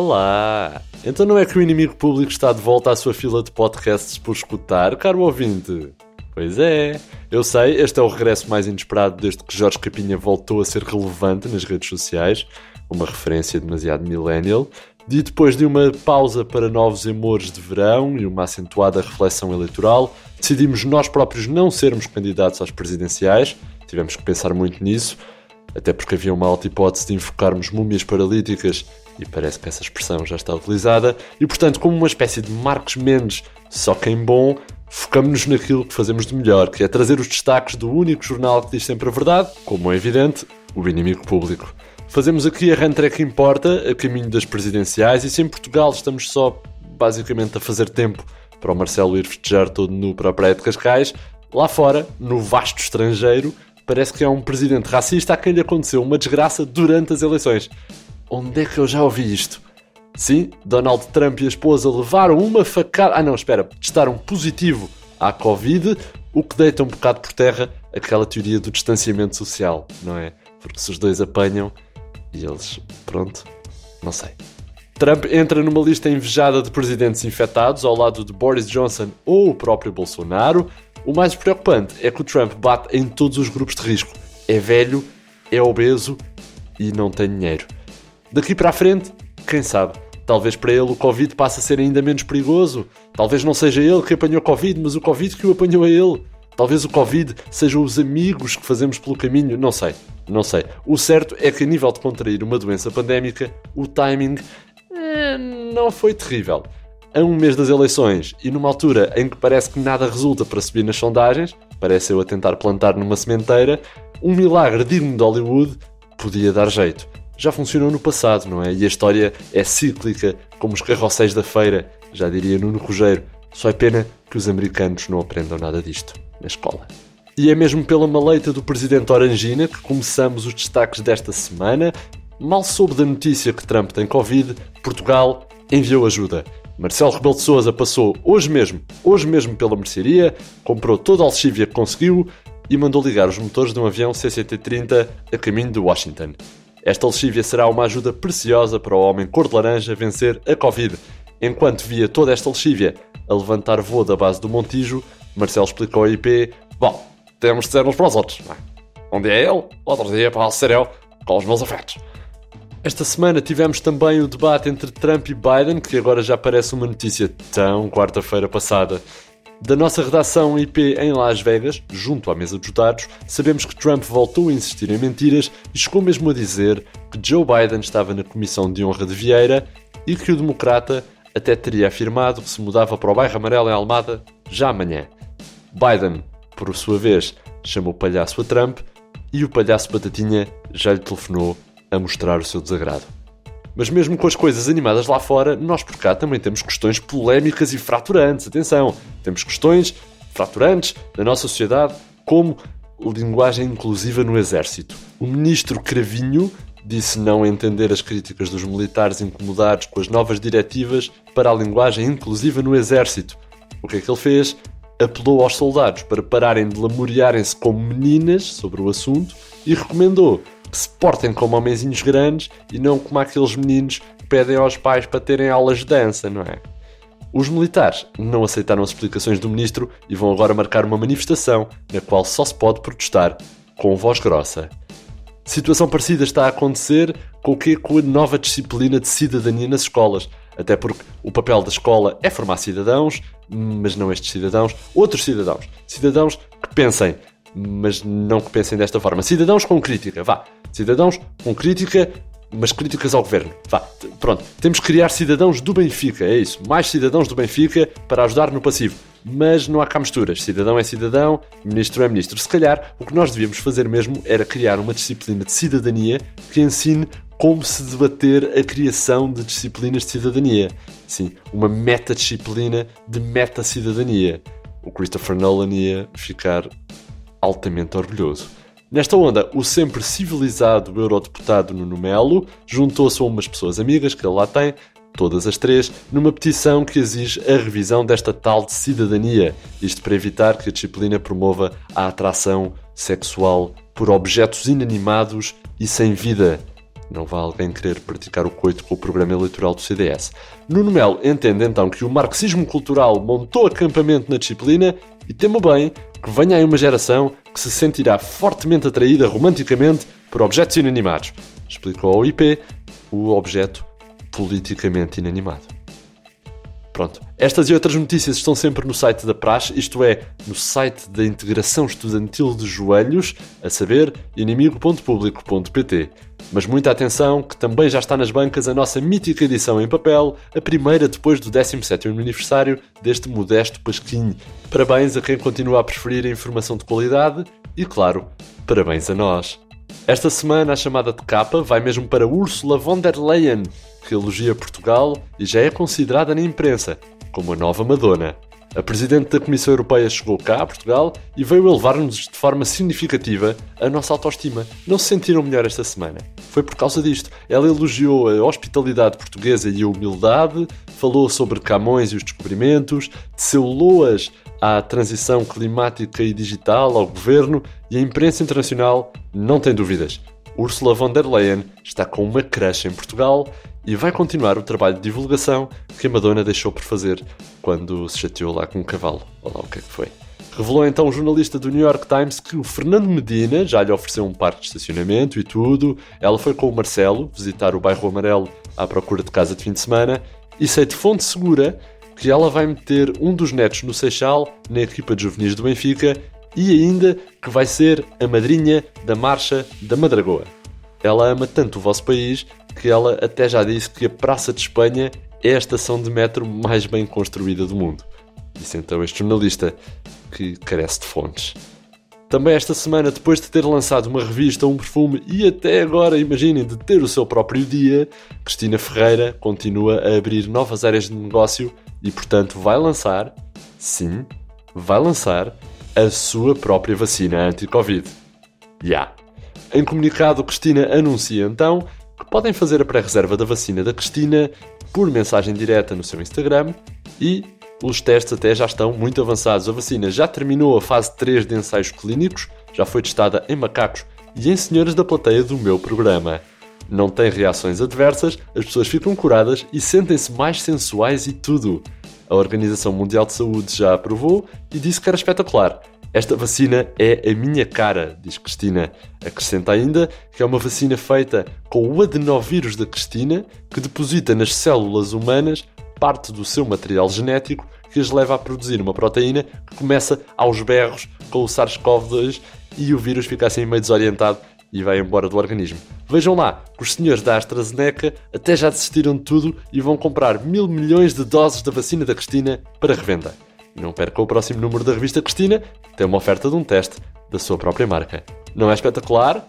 Olá! Então não é que o inimigo público está de volta à sua fila de podcasts por escutar, caro ouvinte? Pois é, eu sei, este é o regresso mais inesperado desde que Jorge Capinha voltou a ser relevante nas redes sociais, uma referência demasiado millennial, e depois de uma pausa para novos amores de verão e uma acentuada reflexão eleitoral, decidimos nós próprios não sermos candidatos às presidenciais, tivemos que pensar muito nisso, até porque havia uma alta hipótese de invocarmos múmias paralíticas e parece que essa expressão já está utilizada, e portanto, como uma espécie de Marcos Mendes, só que em bom, focamos-nos naquilo que fazemos de melhor, que é trazer os destaques do único jornal que diz sempre a verdade, como é evidente, o inimigo público. Fazemos aqui a rentrée que importa, a caminho das presidenciais, e se em Portugal estamos só, basicamente, a fazer tempo para o Marcelo ir festejar todo nu para a Praia de Cascais, lá fora, no vasto estrangeiro, parece que há um presidente racista a quem lhe aconteceu uma desgraça durante as eleições. Onde é que eu já ouvi isto? Sim, Donald Trump e a esposa levaram uma facada. Ah, não, espera, testaram positivo à Covid, o que deita um bocado por terra aquela teoria do distanciamento social, não é? Porque se os dois apanham e eles. Pronto, não sei. Trump entra numa lista invejada de presidentes infectados ao lado de Boris Johnson ou o próprio Bolsonaro. O mais preocupante é que o Trump bate em todos os grupos de risco. É velho, é obeso e não tem dinheiro. Daqui para a frente, quem sabe? Talvez para ele o Covid passe a ser ainda menos perigoso. Talvez não seja ele que apanhou Covid, mas o Covid que o apanhou a ele. Talvez o Covid sejam os amigos que fazemos pelo caminho. Não sei, não sei. O certo é que, a nível de contrair uma doença pandémica, o timing eh, não foi terrível. A um mês das eleições e numa altura em que parece que nada resulta para subir nas sondagens, parece eu a tentar plantar numa sementeira, um milagre digno de Hollywood podia dar jeito já funcionou no passado, não é? E a história é cíclica, como os carrosséis da feira, já diria Nuno Rogério. Só é pena que os americanos não aprendam nada disto na escola. E é mesmo pela maleita do presidente Orangina que começamos os destaques desta semana. Mal soube da notícia que Trump tem Covid, Portugal enviou ajuda. Marcelo Rebelo de Sousa passou hoje mesmo, hoje mesmo pela mercearia, comprou toda a alxívia que conseguiu e mandou ligar os motores de um avião CCT-30 a caminho de Washington. Esta lexívia será uma ajuda preciosa para o homem cor de laranja vencer a Covid. Enquanto via toda esta lexívia a levantar voo da base do Montijo, Marcelo explicou ao IP: Bom, temos de ser uns para os outros. É? Um dia é ele, outro dia pode ser eu, com os meus afetos. Esta semana tivemos também o debate entre Trump e Biden, que agora já parece uma notícia tão quarta-feira passada. Da nossa redação IP em Las Vegas, junto à mesa dos dados, sabemos que Trump voltou a insistir em mentiras e chegou mesmo a dizer que Joe Biden estava na comissão de honra de Vieira e que o democrata até teria afirmado que se mudava para o bairro amarelo em Almada já amanhã. Biden, por sua vez, chamou palhaço a Trump e o palhaço Batatinha já lhe telefonou a mostrar o seu desagrado. Mas mesmo com as coisas animadas lá fora, nós por cá também temos questões polémicas e fraturantes. Atenção, temos questões fraturantes na nossa sociedade, como linguagem inclusiva no exército. O ministro Cravinho disse não entender as críticas dos militares incomodados com as novas diretivas para a linguagem inclusiva no exército. O que é que ele fez? Apelou aos soldados para pararem de lamuriarem-se como meninas sobre o assunto e recomendou que se portem como homenzinhos grandes e não como aqueles meninos que pedem aos pais para terem aulas de dança, não é? Os militares não aceitaram as explicações do ministro e vão agora marcar uma manifestação na qual só se pode protestar com voz grossa. Situação parecida está a acontecer com o que com a nova disciplina de cidadania nas escolas. Até porque o papel da escola é formar cidadãos, mas não estes cidadãos, outros cidadãos. Cidadãos que pensem, mas não que pensem desta forma. Cidadãos com crítica, vá. Cidadãos com crítica, mas críticas ao governo. Vá, pronto. Temos que criar cidadãos do Benfica, é isso. Mais cidadãos do Benfica para ajudar no passivo. Mas não há cá misturas. Cidadão é cidadão, ministro é ministro. Se calhar, o que nós devíamos fazer mesmo era criar uma disciplina de cidadania que ensine como se debater a criação de disciplinas de cidadania. Sim, uma meta-disciplina de meta-cidadania. O Christopher Nolan ia ficar altamente orgulhoso. Nesta onda, o sempre civilizado eurodeputado Nuno Melo juntou-se a umas pessoas amigas que ele lá tem, todas as três, numa petição que exige a revisão desta tal de cidadania, isto para evitar que a disciplina promova a atração sexual por objetos inanimados e sem vida. Não vai alguém querer praticar o coito com o programa eleitoral do CDS. Nuno Melo entende então que o marxismo cultural montou acampamento na disciplina e temo bem que venha aí uma geração que se sentirá fortemente atraída romanticamente por objetos inanimados. Explicou ao IP o objeto politicamente inanimado. Pronto. Estas e outras notícias estão sempre no site da Praxe, isto é, no site da Integração Estudantil de Joelhos, a saber, inimigo.público.pt. Mas muita atenção, que também já está nas bancas a nossa mítica edição em papel, a primeira depois do 17º aniversário deste modesto pasquinho. Parabéns a quem continua a preferir a informação de qualidade e, claro, parabéns a nós. Esta semana a chamada de capa vai mesmo para Ursula von der Leyen, que elogia Portugal e já é considerada na imprensa como a nova Madonna. A Presidente da Comissão Europeia chegou cá, a Portugal, e veio elevar-nos de forma significativa a nossa autoestima. Não se sentiram melhor esta semana? Foi por causa disto. Ela elogiou a hospitalidade portuguesa e a humildade, falou sobre Camões e os descobrimentos, teceu loas à transição climática e digital, ao governo e a imprensa internacional não tem dúvidas. Ursula von der Leyen está com uma creche em Portugal e vai continuar o trabalho de divulgação que a Madonna deixou por fazer quando se chateou lá com um cavalo. Olha lá o que é que foi. Revelou então o jornalista do New York Times que o Fernando Medina já lhe ofereceu um parque de estacionamento e tudo. Ela foi com o Marcelo visitar o bairro Amarelo à procura de casa de fim de semana e sei de fonte segura que ela vai meter um dos netos no Seixal na equipa de juvenis do Benfica e ainda que vai ser a madrinha da Marcha da Madragoa. Ela ama tanto o vosso país que ela até já disse que a Praça de Espanha é a estação de metro mais bem construída do mundo. Disse então este jornalista que carece de fontes. Também esta semana, depois de ter lançado uma revista, um perfume e até agora, imaginem, de ter o seu próprio dia, Cristina Ferreira continua a abrir novas áreas de negócio e, portanto, vai lançar, sim, vai lançar a sua própria vacina anti-Covid. Já. Yeah. Em comunicado, Cristina anuncia então podem fazer a pré-reserva da vacina da Cristina por mensagem direta no seu Instagram e os testes até já estão muito avançados. A vacina já terminou a fase 3 de ensaios clínicos, já foi testada em macacos e em senhoras da plateia do meu programa. Não tem reações adversas, as pessoas ficam curadas e sentem-se mais sensuais e tudo. A Organização Mundial de Saúde já aprovou e disse que era espetacular. Esta vacina é a minha cara, diz Cristina. Acrescenta ainda que é uma vacina feita com o adenovírus da Cristina, que deposita nas células humanas parte do seu material genético que as leva a produzir uma proteína que começa aos berros com o SARS-CoV-2 e o vírus fica assim meio desorientado e vai embora do organismo. Vejam lá, os senhores da AstraZeneca até já desistiram de tudo e vão comprar mil milhões de doses da vacina da Cristina para revenda. Não perca o próximo número da revista Cristina, tem uma oferta de um teste da sua própria marca. Não é espetacular?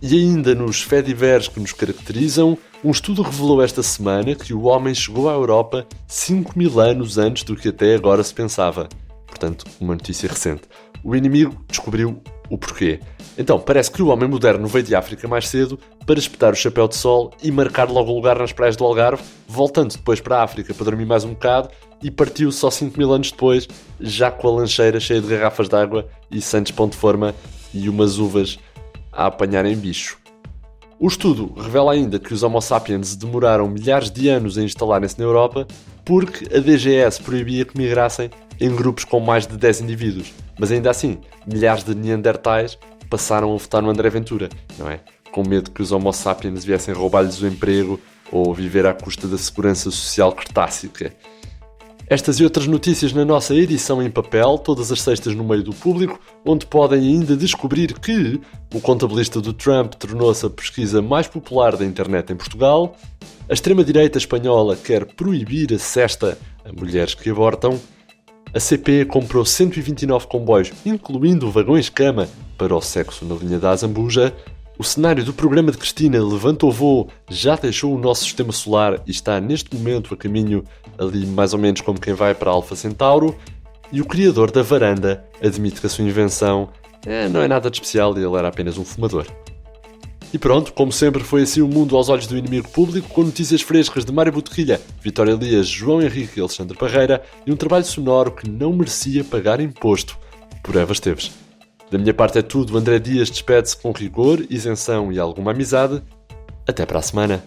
E ainda nos fedivers que nos caracterizam, um estudo revelou esta semana que o homem chegou à Europa 5 mil anos antes do que até agora se pensava. Portanto, uma notícia recente. O inimigo descobriu o porquê. Então, parece que o homem moderno veio de África mais cedo para espetar o chapéu de sol e marcar logo lugar nas praias do Algarve, voltando depois para a África para dormir mais um bocado e partiu só 5 mil anos depois, já com a lancheira cheia de garrafas de água e santos pão de forma e umas uvas a apanharem bicho. O estudo revela ainda que os Homo sapiens demoraram milhares de anos a instalarem-se na Europa porque a DGS proibia que migrassem em grupos com mais de 10 indivíduos. Mas ainda assim, milhares de Neandertais passaram a votar no André Ventura, não é? Com medo que os Homo sapiens viessem roubar-lhes o emprego ou viver à custa da segurança social cretácica. Estas e outras notícias na nossa edição em papel, todas as sextas no meio do público, onde podem ainda descobrir que o contabilista do Trump tornou-se a pesquisa mais popular da internet em Portugal, a extrema-direita espanhola quer proibir a cesta a mulheres que abortam, a CP comprou 129 comboios, incluindo vagões-cama, para o sexo na linha da Azambuja, o cenário do programa de Cristina Levanta o Voo já deixou o nosso sistema solar e está neste momento a caminho ali mais ou menos como quem vai para Alfa Centauro. E o criador da varanda admite que a sua invenção é, não é nada de especial e ele era apenas um fumador. E pronto, como sempre, foi assim o mundo aos olhos do inimigo público, com notícias frescas de Mário Botequilha, Vitória Elias, João Henrique e Alexandre Parreira e um trabalho sonoro que não merecia pagar imposto por Eva Esteves. Da minha parte é tudo. André Dias despede-se com rigor, isenção e alguma amizade. Até para a semana.